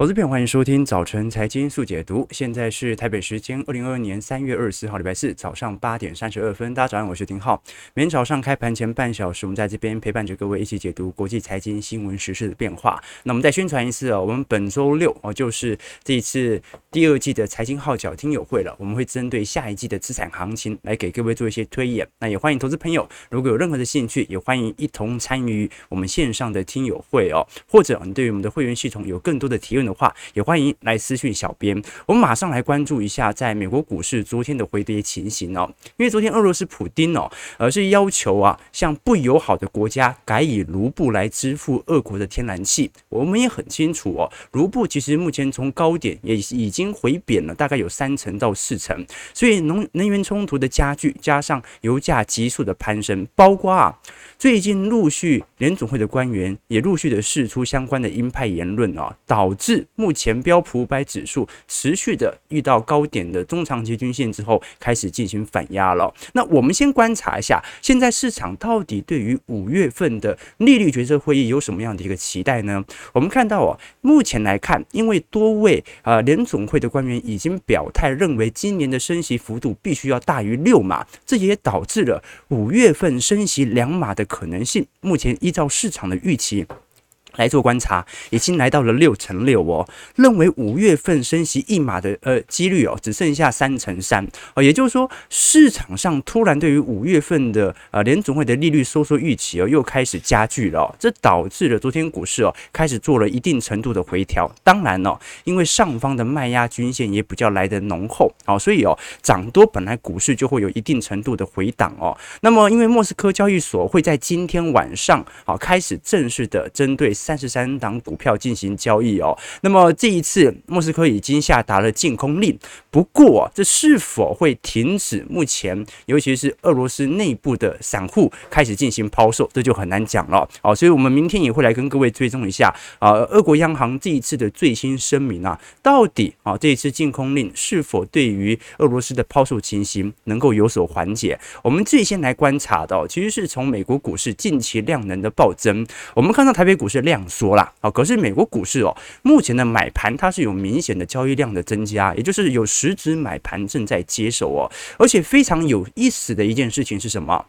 投资朋，欢迎收听早晨财经速解读。现在是台北时间二零二二年三月二十四号，礼拜四早上八点三十二分。大家早上，我是丁浩。每天早上开盘前半小时，我们在这边陪伴着各位一起解读国际财经新闻时事的变化。那我们再宣传一次哦，我们本周六哦，就是这一次第二季的财经号角听友会了。我们会针对下一季的资产行情来给各位做一些推演。那也欢迎投资朋友，如果有任何的兴趣，也欢迎一同参与我们线上的听友会哦。或者你对于我们的会员系统有更多的提问的话，也欢迎来私讯小编。我们马上来关注一下在美国股市昨天的回跌情形哦。因为昨天俄罗斯普丁哦，而是要求啊，向不友好的国家改以卢布来支付俄国的天然气。我们也很清楚哦，卢布其实目前从高点也已经回贬了，大概有三成到四成。所以能能源冲突的加剧，加上油价急速的攀升，包括啊，最近陆续联总会的官员也陆续的释出相关的鹰派言论啊，导致目前。标普五百指数持续的遇到高点的中长期均线之后，开始进行反压了。那我们先观察一下，现在市场到底对于五月份的利率决策会议有什么样的一个期待呢？我们看到哦，目前来看，因为多位啊联总会的官员已经表态，认为今年的升息幅度必须要大于六码，这也导致了五月份升息两码的可能性，目前依照市场的预期。来做观察，已经来到了六成六哦。认为五月份升息一码的呃几率哦，只剩下三成三哦。也就是说，市场上突然对于五月份的呃联总会的利率收缩预期哦，又开始加剧了。这导致了昨天股市哦开始做了一定程度的回调。当然哦，因为上方的卖压均线也比较来得浓厚哦，所以哦涨多本来股市就会有一定程度的回档哦。那么因为莫斯科交易所会在今天晚上哦开始正式的针对。三十三档股票进行交易哦，那么这一次莫斯科已经下达了禁空令，不过这是否会停止目前尤其是俄罗斯内部的散户开始进行抛售，这就很难讲了哦。所以我们明天也会来跟各位追踪一下啊，俄国央行这一次的最新声明啊，到底啊这一次禁空令是否对于俄罗斯的抛售情形能够有所缓解？我们最先来观察到，其实是从美国股市近期量能的暴增，我们看到台北股市量。说啦啊，可是美国股市哦，目前的买盘它是有明显的交易量的增加，也就是有实质买盘正在接手哦，而且非常有意思的一件事情是什么？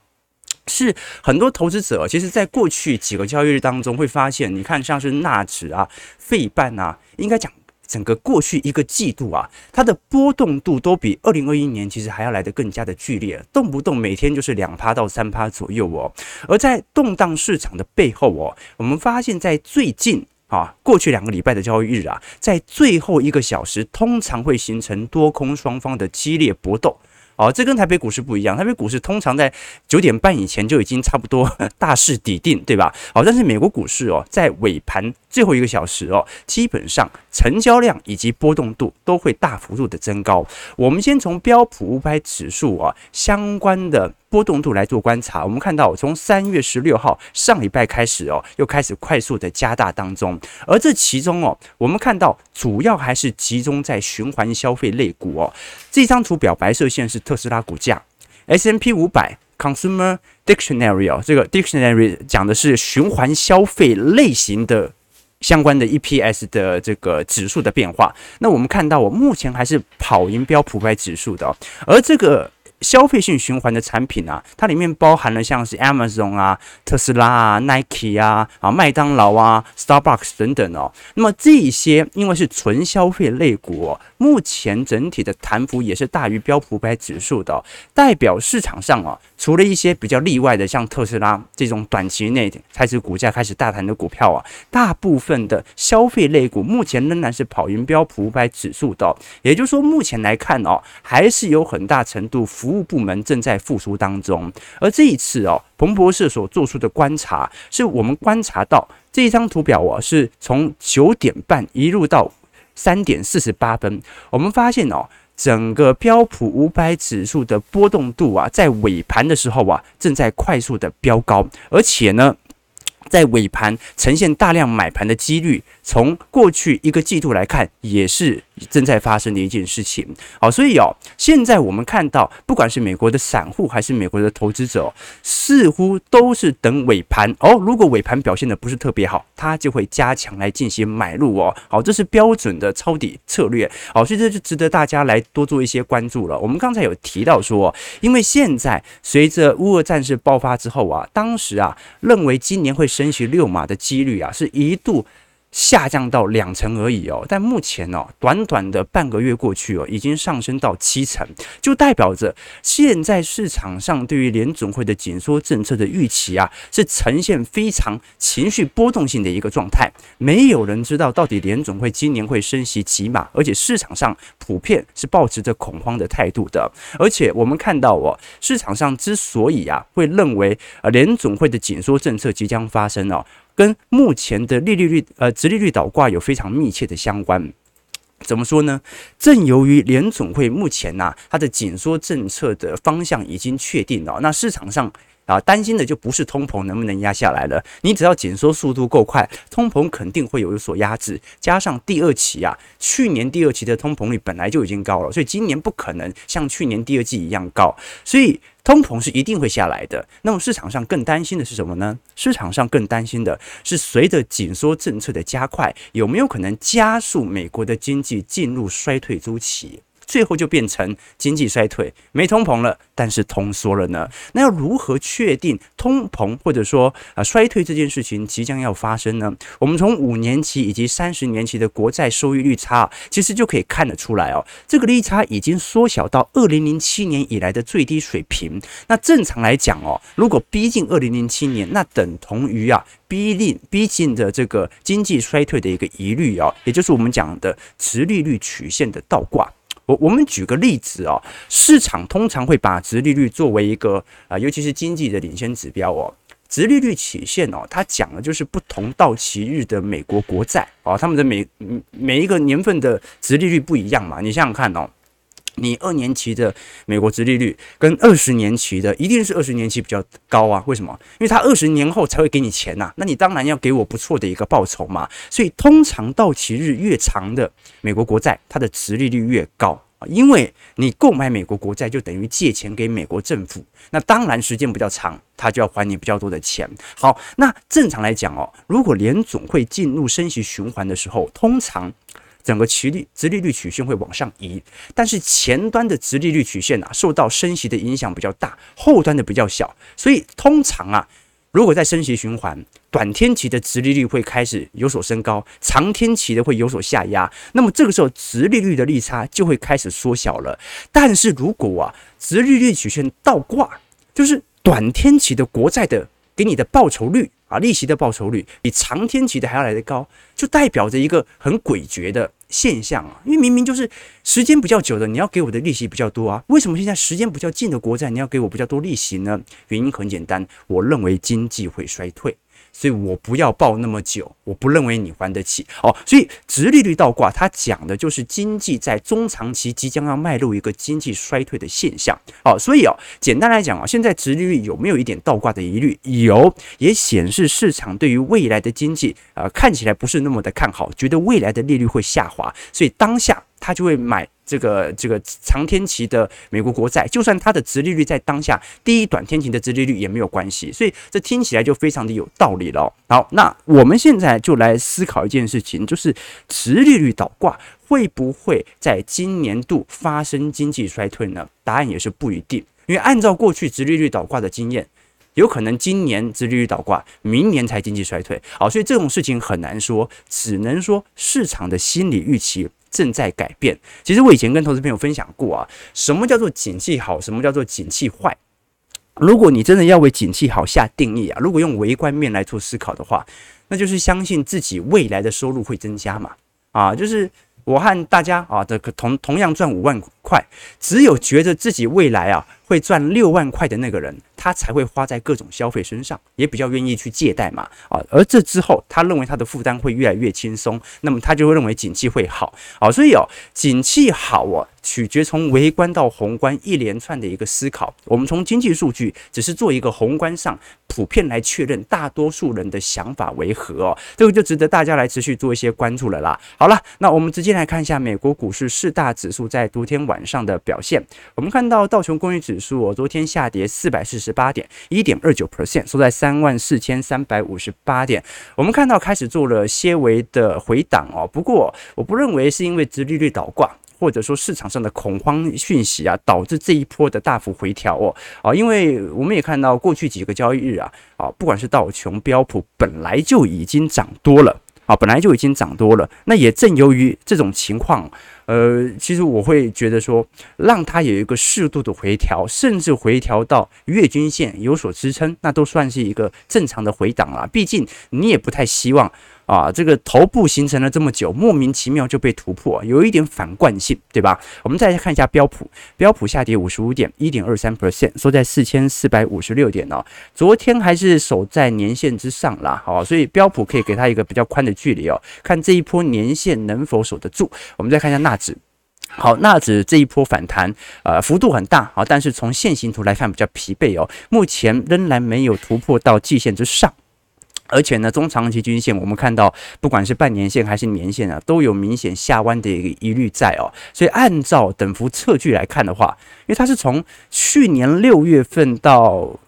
是很多投资者其实在过去几个交易日当中会发现，你看像是纳指啊、费半啊，应该讲。整个过去一个季度啊，它的波动度都比二零二一年其实还要来得更加的剧烈，动不动每天就是两趴到三趴左右哦。而在动荡市场的背后哦，我们发现，在最近啊，过去两个礼拜的交易日啊，在最后一个小时，通常会形成多空双方的激烈搏斗。哦，这跟台北股市不一样。台北股市通常在九点半以前就已经差不多 大势底定，对吧？好，但是美国股市哦，在尾盘最后一个小时哦，基本上成交量以及波动度都会大幅度的增高。我们先从标普五百指数啊相关的。波动度来做观察，我们看到从三月十六号上礼拜开始哦，又开始快速的加大当中，而这其中哦，我们看到主要还是集中在循环消费类股哦。这张图表白色线是特斯拉股价，S M P 五百 Consumer Dictionary 哦，这个 Dictionary 讲的是循环消费类型的相关的 EPS 的这个指数的变化。那我们看到，我目前还是跑赢标普五百指数的哦，而这个。消费性循环的产品啊，它里面包含了像是 Amazon 啊、特斯拉啊、Nike 啊、啊麦当劳啊、Starbucks 等等哦。那么这一些因为是纯消费类股哦，目前整体的弹幅也是大于标普五百指数的，代表市场上哦，除了一些比较例外的，像特斯拉这种短期内开始股价开始大弹的股票啊，大部分的消费类股目前仍然是跑赢标普五百指数的。也就是说，目前来看哦，还是有很大程度服务部门正在复苏当中，而这一次哦，彭博社所做出的观察，是我们观察到这一张图表啊，是从九点半一路到三点四十八分，我们发现哦，整个标普五百指数的波动度啊，在尾盘的时候啊，正在快速的飙高，而且呢。在尾盘呈现大量买盘的几率，从过去一个季度来看，也是正在发生的一件事情。好，所以哦，现在我们看到，不管是美国的散户还是美国的投资者，似乎都是等尾盘哦。如果尾盘表现的不是特别好，他就会加强来进行买入哦。好，这是标准的抄底策略。好，所以这就值得大家来多做一些关注了。我们刚才有提到说，因为现在随着乌俄战事爆发之后啊，当时啊认为今年会。争取六码的几率啊，是一度下降到两成而已哦。但目前哦，短短的半个月过去哦，已经上升到七成，就代表着现在市场上对于联总会的紧缩政策的预期啊，是呈现非常情绪波动性的一个状态。没有人知道到底联总会今年会升息几码，而且市场上普遍是抱持着恐慌的态度的。而且我们看到哦，市场上之所以啊会认为呃联总会的紧缩政策即将发生哦。跟目前的利率率呃，直利率倒挂有非常密切的相关。怎么说呢？正由于联总会目前呐、它的紧缩政策的方向已经确定了，那市场上。啊，担心的就不是通膨能不能压下来了，你只要紧缩速度够快，通膨肯定会有所压制。加上第二期啊，去年第二期的通膨率本来就已经高了，所以今年不可能像去年第二季一样高，所以通膨是一定会下来的。那么市场上更担心的是什么呢？市场上更担心的是，随着紧缩政策的加快，有没有可能加速美国的经济进入衰退周期？最后就变成经济衰退，没通膨了，但是通缩了呢？那要如何确定通膨或者说啊衰退这件事情即将要发生呢？我们从五年期以及三十年期的国债收益率差，其实就可以看得出来哦。这个利差已经缩小到二零零七年以来的最低水平。那正常来讲哦，如果逼近二零零七年，那等同于啊逼近逼近的这个经济衰退的一个疑虑哦，也就是我们讲的持利率曲线的倒挂。我我们举个例子哦，市场通常会把殖利率作为一个啊，尤其是经济的领先指标哦。殖利率曲线哦，它讲的就是不同到期日的美国国债哦，他们的每每一个年份的殖利率不一样嘛。你想想看哦，你二年期的美国殖利率跟二十年期的，一定是二十年期比较高啊？为什么？因为它二十年后才会给你钱呐，那你当然要给我不错的一个报酬嘛。所以通常到期日越长的美国国债，它的殖利率越高啊。因为你购买美国国债就等于借钱给美国政府，那当然时间比较长，他就要还你比较多的钱。好，那正常来讲哦，如果联总会进入升息循环的时候，通常整个殖利殖利率曲线会往上移，但是前端的殖利率曲线啊，受到升息的影响比较大，后端的比较小，所以通常啊。如果在升息循环，短天期的殖利率会开始有所升高，长天期的会有所下压，那么这个时候殖利率的利差就会开始缩小了。但是如果啊，殖利率曲线倒挂，就是短天期的国债的给你的报酬率啊，利息的报酬率比长天期的还要来得高，就代表着一个很诡谲的。现象啊，因为明明就是时间比较久的，你要给我的利息比较多啊，为什么现在时间比较近的国债你要给我比较多利息呢？原因很简单，我认为经济会衰退。所以我不要抱那么久，我不认为你还得起哦。所以殖利率倒挂，它讲的就是经济在中长期即将要迈入一个经济衰退的现象哦。所以哦，简单来讲啊，现在殖利率有没有一点倒挂的疑虑？有，也显示市场对于未来的经济啊、看起来不是那么的看好，觉得未来的利率会下滑，所以当下他就会买。这个这个长天期的美国国债，就算它的殖利率在当下低于短天期的殖利率也没有关系，所以这听起来就非常的有道理了。好，那我们现在就来思考一件事情，就是殖利率倒挂会不会在今年度发生经济衰退呢？答案也是不一定，因为按照过去殖利率倒挂的经验，有可能今年殖利率倒挂，明年才经济衰退。好，所以这种事情很难说，只能说市场的心理预期。正在改变。其实我以前跟投资朋友分享过啊，什么叫做景气好，什么叫做景气坏。如果你真的要为景气好下定义啊，如果用微观面来做思考的话，那就是相信自己未来的收入会增加嘛。啊，就是我和大家啊的同同样赚五万块，只有觉得自己未来啊会赚六万块的那个人，他才会花在各种消费身上，也比较愿意去借贷嘛啊。而这之后，他认为他的负担会越来越轻松，那么他就会认为景气会好啊。所以哦，景气好哦。取决从微观到宏观一连串的一个思考，我们从经济数据只是做一个宏观上普遍来确认大多数人的想法为何哦，这个就值得大家来持续做一些关注了啦。好了，那我们直接来看一下美国股市四大指数在昨天晚上的表现。我们看到道琼工业指数哦，昨天下跌四百四十八点，一点二九 percent，收在三万四千三百五十八点。我们看到开始做了些微的回档哦，不过我不认为是因为殖利率倒挂。或者说市场上的恐慌讯息啊，导致这一波的大幅回调哦啊，因为我们也看到过去几个交易日啊啊，不管是道琼、标普，本来就已经涨多了啊，本来就已经涨多了。那也正由于这种情况，呃，其实我会觉得说，让它有一个适度的回调，甚至回调到月均线有所支撑，那都算是一个正常的回档了。毕竟你也不太希望。啊，这个头部形成了这么久，莫名其妙就被突破，有一点反惯性，对吧？我们再看一下标普，标普下跌五十五点，一点二三 percent，收在四千四百五十六点哦。昨天还是守在年线之上啦，好，所以标普可以给它一个比较宽的距离哦，看这一波年线能否守得住。我们再看一下纳指，好，纳指这一波反弹，呃，幅度很大，好，但是从线形图来看比较疲惫哦，目前仍然没有突破到季线之上。而且呢，中长期均线我们看到，不管是半年线还是年线啊，都有明显下弯的一个疑虑在哦。所以按照等幅测距来看的话，因为它是从去年六月份到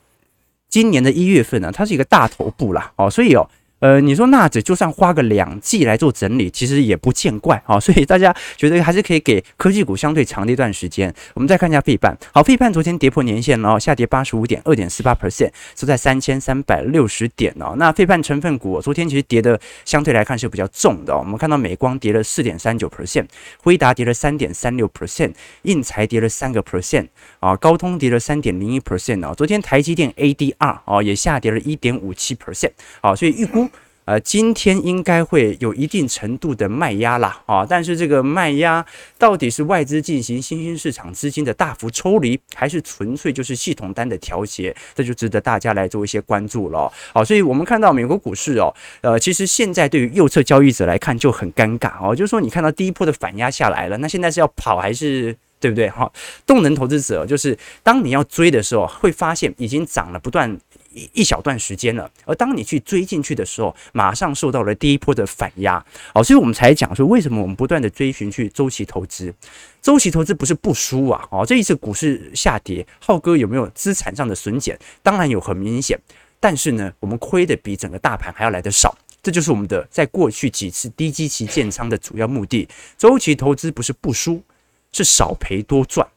今年的一月份呢，它是一个大头部啦哦，所以哦。呃，你说纳指就算花个两季来做整理，其实也不见怪啊，所以大家觉得还是可以给科技股相对长的一段时间。我们再看一下费半，好，费半昨天跌破年线了，下跌八十五点二点四八 percent，收在三千三百六十点哦。那费半成分股昨天其实跌的相对来看是比较重的，哦我们看到美光跌了四点三九 percent，辉达跌了三点三六 percent，应材跌了三个 percent 啊，高通跌了三点零一 percent 哦。昨天台积电 ADR 哦也下跌了一点五七 percent，好，所以预估。呃，今天应该会有一定程度的卖压啦，啊，但是这个卖压到底是外资进行新兴市场资金的大幅抽离，还是纯粹就是系统单的调节，这就值得大家来做一些关注了。好，所以我们看到美国股市哦，呃，其实现在对于右侧交易者来看就很尴尬哦，就是说你看到第一波的反压下来了，那现在是要跑还是对不对？哈，动能投资者就是当你要追的时候，会发现已经涨了不断。一一小段时间了，而当你去追进去的时候，马上受到了第一波的反压，好，所以我们才讲说，为什么我们不断的追寻去周期投资？周期投资不是不输啊，哦，这一次股市下跌，浩哥有没有资产上的损减？当然有，很明显，但是呢，我们亏的比整个大盘还要来得少，这就是我们的在过去几次低基期建仓的主要目的。周期投资不是不输，是少赔多赚，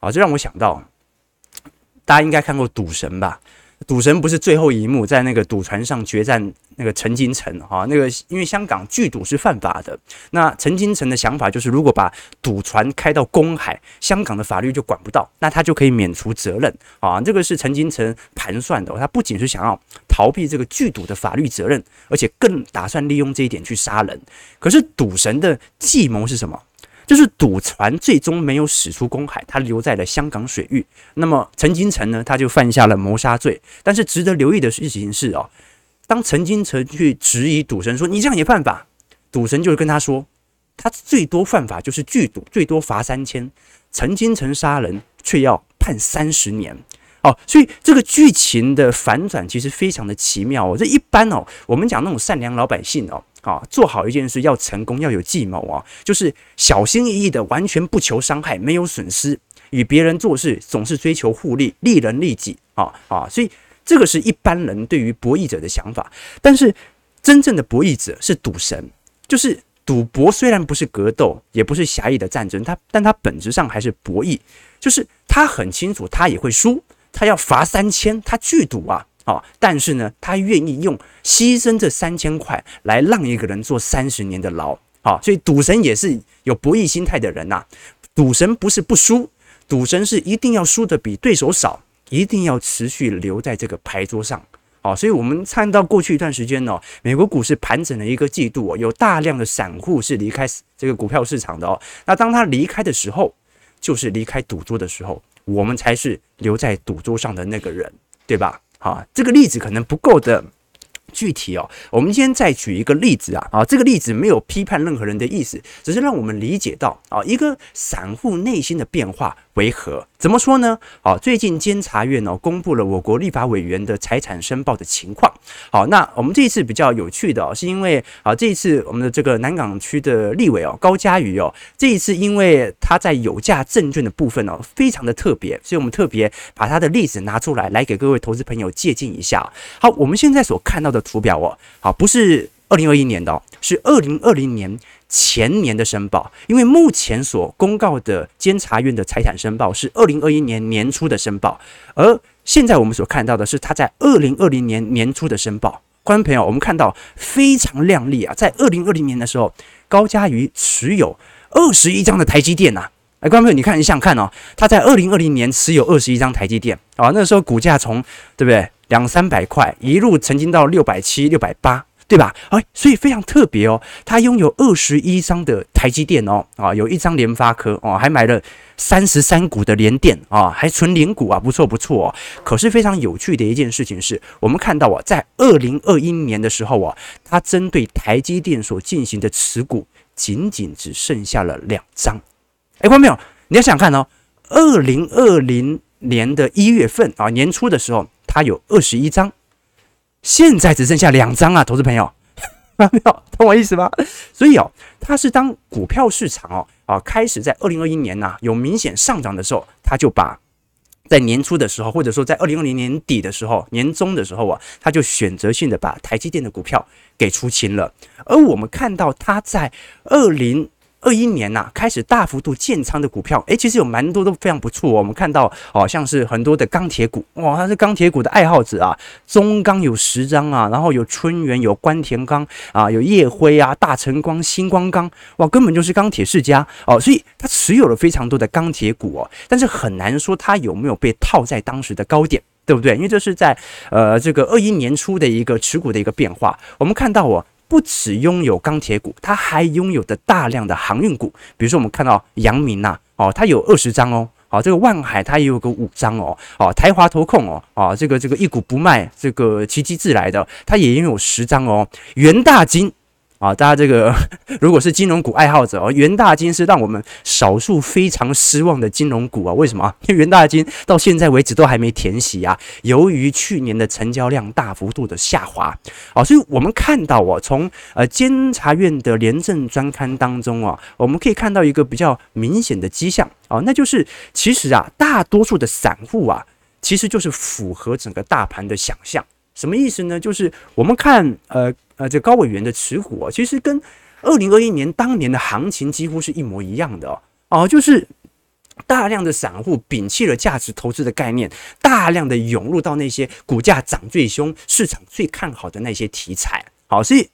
啊，这让我想到，大家应该看过赌神吧？赌神不是最后一幕在那个赌船上决战那个陈金城哈，那个因为香港聚赌是犯法的，那陈金城的想法就是如果把赌船开到公海，香港的法律就管不到，那他就可以免除责任啊。这个是陈金城盘算的，他不仅是想要逃避这个聚赌的法律责任，而且更打算利用这一点去杀人。可是赌神的计谋是什么？就是赌船最终没有驶出公海，他留在了香港水域。那么陈金城呢，他就犯下了谋杀罪。但是值得留意的事情是哦，当陈金城去质疑赌神说：“你这样也犯法？”赌神就是跟他说：“他最多犯法就是拒赌，最多罚三千。陈金城杀人却要判三十年。”哦，所以这个剧情的反转其实非常的奇妙哦。这一般哦，我们讲那种善良老百姓哦。啊，做好一件事要成功要有计谋啊，就是小心翼翼的，完全不求伤害，没有损失，与别人做事总是追求互利，利人利己啊啊，所以这个是一般人对于博弈者的想法。但是真正的博弈者是赌神，就是赌博虽然不是格斗，也不是狭义的战争，他但他本质上还是博弈，就是他很清楚他也会输，他要罚三千，他聚赌啊。啊，但是呢，他愿意用牺牲这三千块来让一个人坐三十年的牢。啊，所以赌神也是有博弈心态的人呐。赌神不是不输，赌神是一定要输得比对手少，一定要持续留在这个牌桌上。啊，所以我们看到过去一段时间呢，美国股市盘整了一个季度，有大量的散户是离开这个股票市场的哦。那当他离开的时候，就是离开赌桌的时候，我们才是留在赌桌上的那个人，对吧？啊，这个例子可能不够的。具体哦，我们今天再举一个例子啊啊，这个例子没有批判任何人的意思，只是让我们理解到啊，一个散户内心的变化为何？怎么说呢？好，最近监察院哦公布了我国立法委员的财产申报的情况。好，那我们这一次比较有趣的，是因为啊这一次我们的这个南港区的立委哦高嘉瑜哦，这一次因为他在有价证券的部分哦非常的特别，所以我们特别把他的例子拿出来，来给各位投资朋友借鉴一下。好，我们现在所看到的图表哦，好，不是二零二一年的哦，是二零二零年前年的申报，因为目前所公告的监察院的财产申报是二零二一年年初的申报，而现在我们所看到的是他在二零二零年年初的申报。观众朋友，我们看到非常亮丽啊，在二零二零年的时候，高嘉瑜持有二十一张的台积电呐、啊。哎，观众朋友，你看，你想看哦，他在二零二零年持有二十一张台积电啊，那时候股价从对不对两三百块一路曾经到六百七、六百八。对吧？哎，所以非常特别哦，他拥有二十一张的台积电哦，啊，有一张联发科哦，还买了三十三股的联电啊，还存零股啊，不错不错哦。可是非常有趣的一件事情是，我们看到啊，在二零二一年的时候啊，他针对台积电所进行的持股，仅仅只剩下了两张。哎，观众朋友，你要想想看哦，二零二零年的一月份啊，年初的时候，他有二十一张。现在只剩下两张啊，投资朋友，没有懂我意思吗？所以哦，它是当股票市场哦啊开始在二零二一年呐、有明显上涨的时候，他就把在年初的时候，或者说在二零二零年底的时候、年中的时候啊，他就选择性的把台积电的股票给出清了。而我们看到他在二零。二一年呐、开始大幅度建仓的股票，诶，其实有蛮多都非常不错、我们看到，哦，像是很多的钢铁股，哇，他是钢铁股的爱好者啊。中钢有十张啊，然后有春元、有关田钢啊，有夜辉啊、大成光、星光钢，哇，根本就是钢铁世家哦。所以他持有了非常多的钢铁股哦，但是很难说他有没有被套在当时的高点，对不对？因为这是在呃这个二一年初的一个持股的一个变化。我们看到哦。不只拥有钢铁股，它还拥有的大量的航运股，比如说我们看到阳明呐，哦，它有二十张哦，好，这个万海它也有个五张哦，哦，台华投控哦，啊，这个这个一股不卖，这个奇迹自来的，它也拥有十张哦，元大金。啊，大家这个如果是金融股爱好者哦，元大金是让我们少数非常失望的金融股啊。为什么？因为元大金到现在为止都还没填息啊。由于去年的成交量大幅度的下滑啊，所以我们看到哦，从呃监察院的廉政专刊当中啊，我们可以看到一个比较明显的迹象啊，那就是其实啊，大多数的散户啊，其实就是符合整个大盘的想象。什么意思呢？就是我们看呃。呃，这高委员的持股，其实跟二零二一年当年的行情几乎是一模一样的哦，哦，就是大量的散户摒弃了价值投资的概念，大量的涌入到那些股价涨最凶、市场最看好的那些题材，好，所以。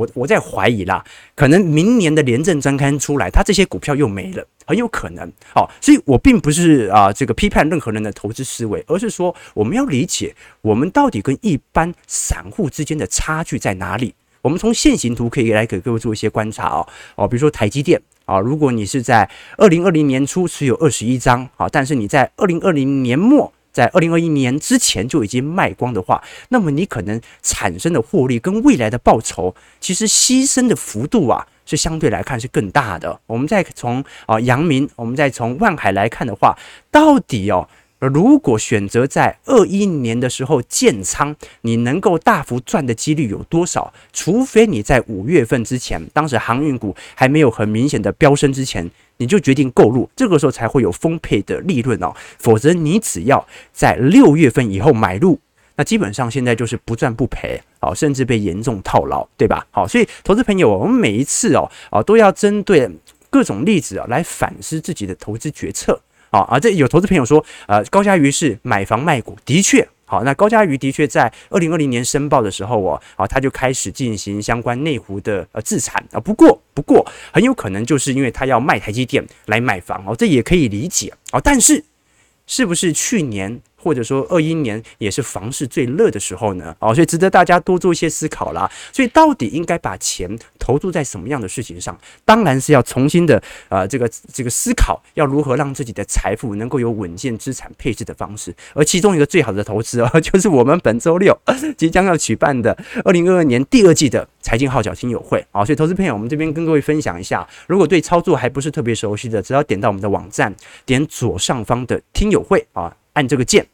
我我在怀疑啦，可能明年的廉政专刊出来，它这些股票又没了，很有可能。好，所以我并不是啊这个批判任何人的投资思维，而是说我们要理解我们到底跟一般散户之间的差距在哪里。我们从线形图可以来给各位做一些观察哦哦，比如说台积电啊，如果你是在二零二零年初持有二十一张啊，但是你在二零二零年末。在二零二一年之前就已经卖光的话，那么你可能产生的获利跟未来的报酬，其实牺牲的幅度啊，是相对来看是更大的。我们再从啊阳明，我们再从万海来看的话，到底哦。如果选择在二一年的时候建仓，你能够大幅赚的几率有多少？除非你在五月份之前，当时航运股还没有很明显的飙升之前，你就决定购入，这个时候才会有丰沛的利润哦。否则你只要在六月份以后买入，那基本上现在就是不赚不赔，好，甚至被严重套牢，对吧？好，所以投资朋友，我们每一次哦，啊，都要针对各种例子啊来反思自己的投资决策。啊啊，这有投资朋友说，呃，高嘉瑜是买房卖股，的确，好，那高嘉瑜的确在二零二零年申报的时候，哦啊，他就开始进行相关内湖的呃自产啊，不过不过很有可能就是因为他要卖台积电来买房哦，这也可以理解哦，但是是不是去年或者说二一年也是房市最热的时候呢？哦，所以值得大家多做一些思考啦。所以到底应该把钱投注在什么样的事情上？当然是要重新的呃这个这个思考，要如何让自己的财富能够有稳健资产配置的方式。而其中一个最好的投资哦，就是我们本周六 即将要举办的二零二二年第二季的财经号角听友会啊。所以投资朋友，我们这边跟各位分享一下，如果对操作还不是特别熟悉的，只要点到我们的网站，点左上方的听友会啊。按这个键。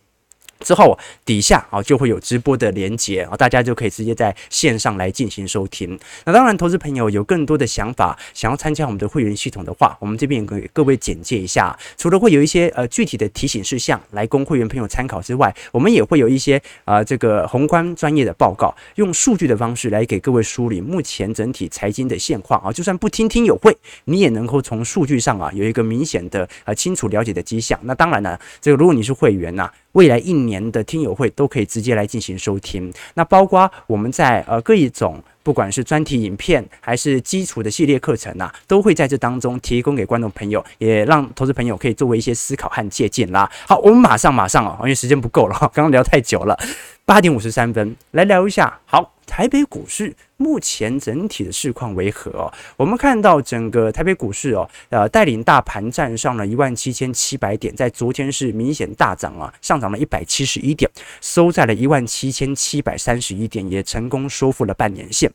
之后底下啊就会有直播的连接啊，大家就可以直接在线上来进行收听。那当然，投资朋友有更多的想法，想要参加我们的会员系统的话，我们这边也给各位简介一下。除了会有一些呃具体的提醒事项来供会员朋友参考之外，我们也会有一些啊、这个宏观专业的报告，用数据的方式来给各位梳理目前整体财经的现况啊。就算不听听友会，你也能够从数据上啊有一个明显的呃清楚了解的迹象。那当然呢，这个如果你是会员呐、未来一年的听友会都可以直接来进行收听，那包括我们在呃各一种，不管是专题影片还是基础的系列课程呐、啊，都会在这当中提供给观众朋友，也让投资朋友可以作为一些思考和借鉴啦。好，我们马上马上哦，因为时间不够了，刚刚聊太久了，八点五十三分来聊一下。好。台北股市目前整体的市况为何？我们看到整个台北股市哦，呃，带领大盘站上了一万七千七百点，在昨天是明显大涨啊，上涨了一百七十一点，收在了一万七千七百三十一点，也成功收复了半年线。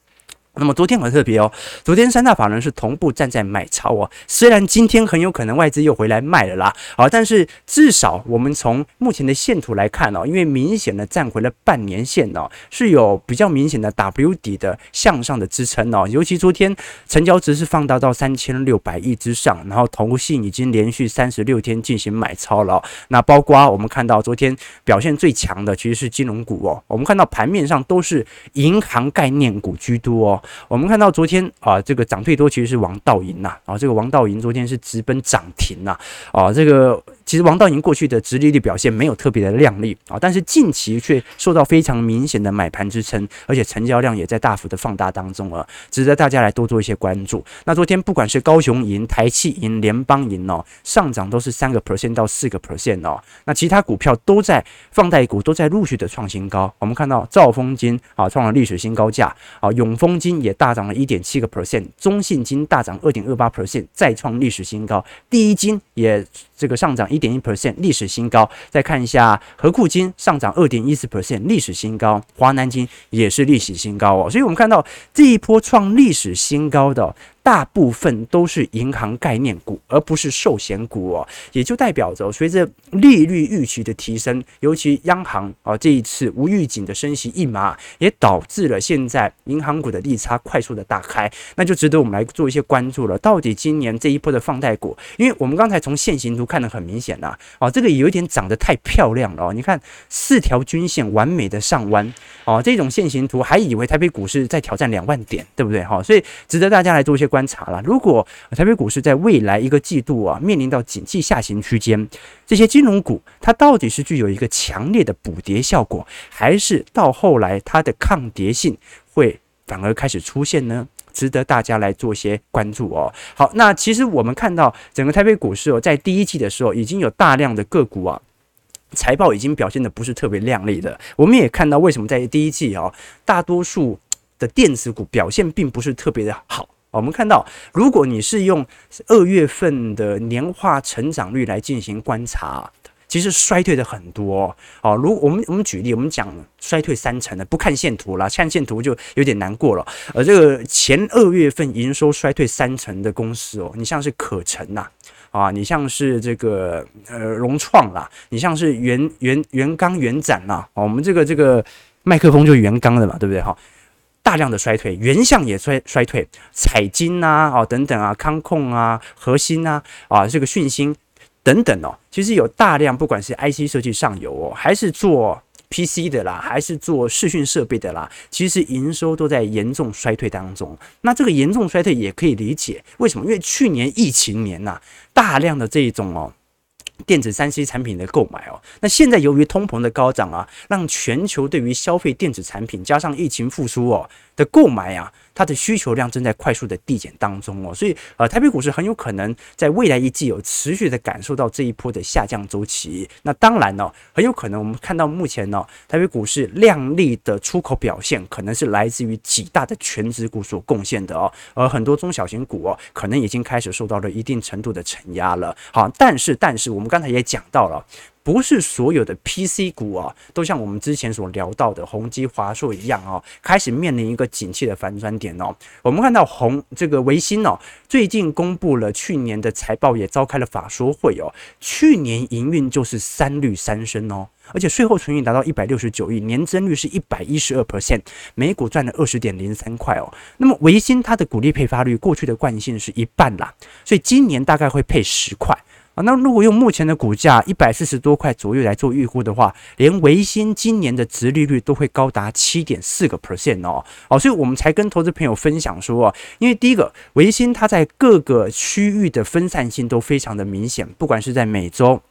那么昨天很特别哦，昨天三大法人是同步站在买超哦，虽然今天很有可能外资又回来卖了啦，好，但是至少我们从目前的线图来看哦，因为明显的站回了半年线哦，是有比较明显的 W 底的向上的支撑哦，尤其昨天成交值是放大到三千六百亿之上，然后投信已经连续三十六天进行买超了，那包括我们看到昨天表现最强的其实是金融股哦，我们看到盘面上都是银行概念股居多哦。我们看到昨天啊，这个涨最多其实是王道银呐，啊，这个王道银昨天是直奔涨停呐，啊，这个其实王道银过去的殖利率表现没有特别的亮丽啊，但是近期却受到非常明显的买盘支撑，而且成交量也在大幅的放大当中啊，值得大家来多做一些关注。那昨天不管是高雄银、台企银、联邦银哦，上涨都是三个 percent 到四个 percent 哦，那其他股票都在放贷股都在陆续的创新高。我们看到兆丰金啊创了历史新高价啊，永丰金。也大涨了一点七个 percent，中信金大涨二点二八 percent，再创历史新高。第一金也这个上涨一点一 percent，历史新高。再看一下合库金上涨二点一四 percent，历史新高。华南金也是历史新高哦。所以我们看到这一波创历史新高的。大部分都是银行概念股，而不是寿险股哦，也就代表着随着利率预期的提升，尤其央行啊这一次无预警的升息一码，也导致了现在银行股的利差快速的打开，那就值得我们来做一些关注了。到底今年这一波的放贷股，因为我们刚才从线形图看得很明显呐，哦，这个有一点长得太漂亮了哦，你看四条均线完美的上弯哦，这种线形图还以为台北股市在挑战两万点，对不对哈？所以值得大家来做一些。观察了，如果台北股市在未来一个季度啊面临到景气下行区间，这些金融股它到底是具有一个强烈的补跌效果，还是到后来它的抗跌性会反而开始出现呢？值得大家来做些关注哦。好，那其实我们看到整个台北股市哦，在第一季的时候已经有大量的个股啊财报已经表现的不是特别亮丽的。我们也看到为什么在第一季哦，大多数的电子股表现并不是特别的好。我们看到，如果你是用二月份的年化成长率来进行观察，其实衰退的很多哦。如我们我们举例，我们讲衰退三成的，不看线图了，看线图就有点难过了。而这个前二月份营收衰退三成的公司哦，你像是可成呐，啊，你像是这个呃融创啦，你像是原原原钢原展呐，我们这个这个麦克风就是元刚的嘛，对不对哈？大量的衰退，原相也衰衰退，彩晶呐，哦等等啊，康控啊，核心呐，啊这个讯芯等等哦，其实有大量不管是 IC 设计上游哦，还是做 PC 的啦，还是做视讯设备的啦，其实营收都在严重衰退当中。那这个严重衰退也可以理解，为什么？因为去年疫情年呐、大量的这一种哦。电子三 C 产品的购买哦，那现在由于通膨的高涨啊，让全球对于消费电子产品加上疫情复苏哦购买啊。它的需求量正在快速的递减当中哦，所以呃，台北股市很有可能在未来一季有持续的感受到这一波的下降周期。那当然呢，很有可能我们看到目前呢，台北股市亮丽的出口表现，可能是来自于几大的全职股所贡献的哦，而很多中小型股哦，可能已经开始受到了一定程度的承压了。好，但是但是我们刚才也讲到了。不是所有的 PC 股啊，都像我们之前所聊到的宏基、华硕一样哦，开始面临一个景气的反转点哦。我们看到宏这个维新哦，最近公布了去年的财报，也召开了法说会哦。去年营运就是三绿三升哦，而且税后纯益达到一百六十九亿，年增率是一百一十二 percent，每股赚了二十点零三块哦。那么维新它的股利配发率过去的惯性是一半啦，所以今年大概会配十块。啊，那如果用目前的股价一百四十多块左右来做预估的话，连维新今年的值利率都会高达七点四个 percent 哦，哦，所以我们才跟投资朋友分享说啊，因为第一个维新它在各个区域的分散性都非常的明显，不管是在美洲。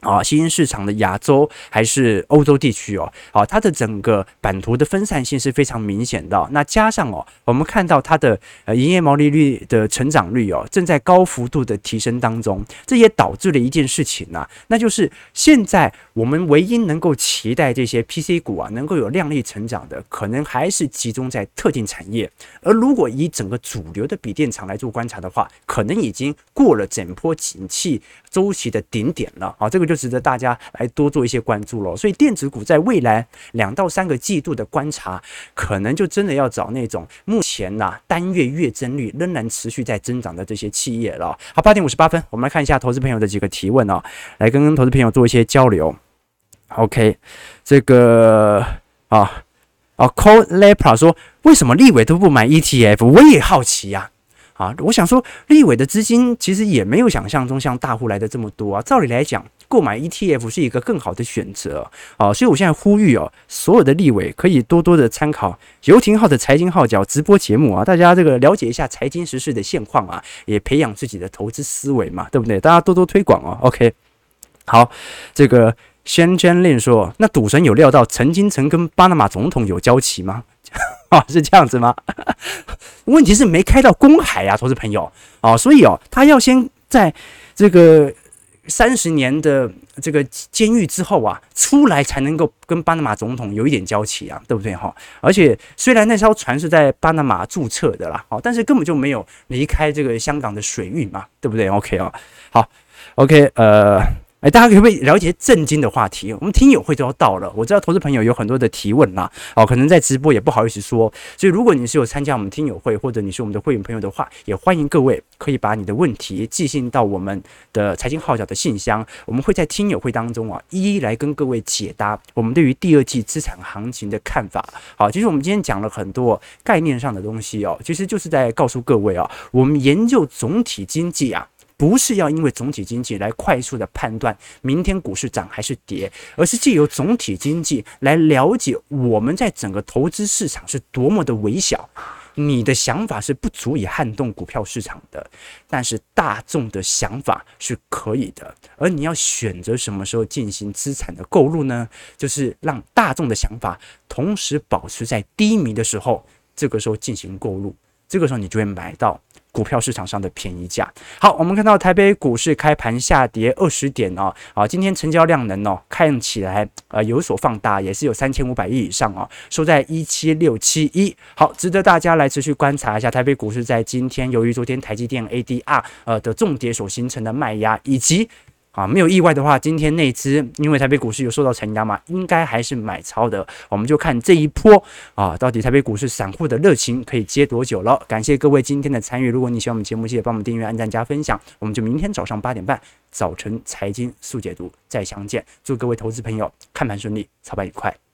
啊，新兴市场的亚洲还是欧洲地区哦，好，它的整个版图的分散性是非常明显的。那加上哦，我们看到它的呃营业毛利率的成长率哦，正在高幅度的提升当中，这也导致了一件事情呐，那就是现在我们唯一能够期待这些 PC 股啊能够有量丽成长的，可能还是集中在特定产业。而如果以整个主流的笔电厂来做观察的话，可能已经过了整波景气周期的顶点了啊，这个。就值得大家来多做一些关注了。所以电子股在未来两到三个季度的观察，可能就真的要找那种目前呐单月月增率仍然持续在增长的这些企业了。好，八点五十八分，我们来看一下投资朋友的几个提问啊，来跟投资朋友做一些交流。OK，这个啊啊，Cold Lepra 说，为什么立委都不买 ETF？我也好奇呀。啊，我想说，立委的资金其实也没有想象中像大户来的这么多啊。照理来讲，购买 ETF 是一个更好的选择啊。所以我现在呼吁哦，所有的立委可以多多的参考游庭皓的财经号角直播节目啊，大家这个了解一下财经时事的现况啊，也培养自己的投资思维嘛，对不对？大家多多推广哦。OK，好，这个宣娟令说，那赌神有料到陈金城跟巴拿马总统有交集吗？啊，是这样子吗？问题是没开到公海啊，投资朋友啊，所以哦，他要先在这个三十年的这个监狱之后啊，出来才能够跟巴拿马总统有一点交集啊，对不对哈？而且虽然那艘船是在巴拿马注册的啦，好，但是根本就没有离开这个香港的水域嘛，对不对？OK 啊，好，OK，呃。哎，大家可不可以了解震惊的话题？我们听友会都要到了，我知道投资朋友有很多的提问啦，哦，可能在直播也不好意思说，所以如果你是有参加我们听友会，或者你是我们的会员朋友的话，也欢迎各位可以把你的问题寄信到我们的财经号角的信箱，我们会在听友会当中啊，一一来跟各位解答我们对于第二季资产行情的看法。好，其实我们今天讲了很多概念上的东西哦，其实就是在告诉各位啊，我们研究总体经济啊。不是要因为总体经济来快速的判断明天股市涨还是跌，而是借由总体经济来了解我们在整个投资市场是多么的微小。你的想法是不足以撼动股票市场的，但是大众的想法是可以的。而你要选择什么时候进行资产的购入呢？就是让大众的想法同时保持在低迷的时候，这个时候进行购入，这个时候你就会买到。股票市场上的便宜价。好，我们看到台北股市开盘下跌二十点哦，啊，今天成交量能哦看起来呃有所放大，也是有三千五百亿以上哦，收在一七六七一。好，值得大家来持续观察一下台北股市在今天，由于昨天台积电 ADR 呃的重跌所形成的卖压，以及。啊，没有意外的话，今天那只因为台北股市有受到承压嘛，应该还是买超的。我们就看这一波啊，到底台北股市散户的热情可以接多久了？感谢各位今天的参与。如果你喜欢我们节目，记得帮我们订阅、按赞、加分享。我们就明天早上八点半早晨财经速解读再相见。祝各位投资朋友看盘顺利，操盘愉快。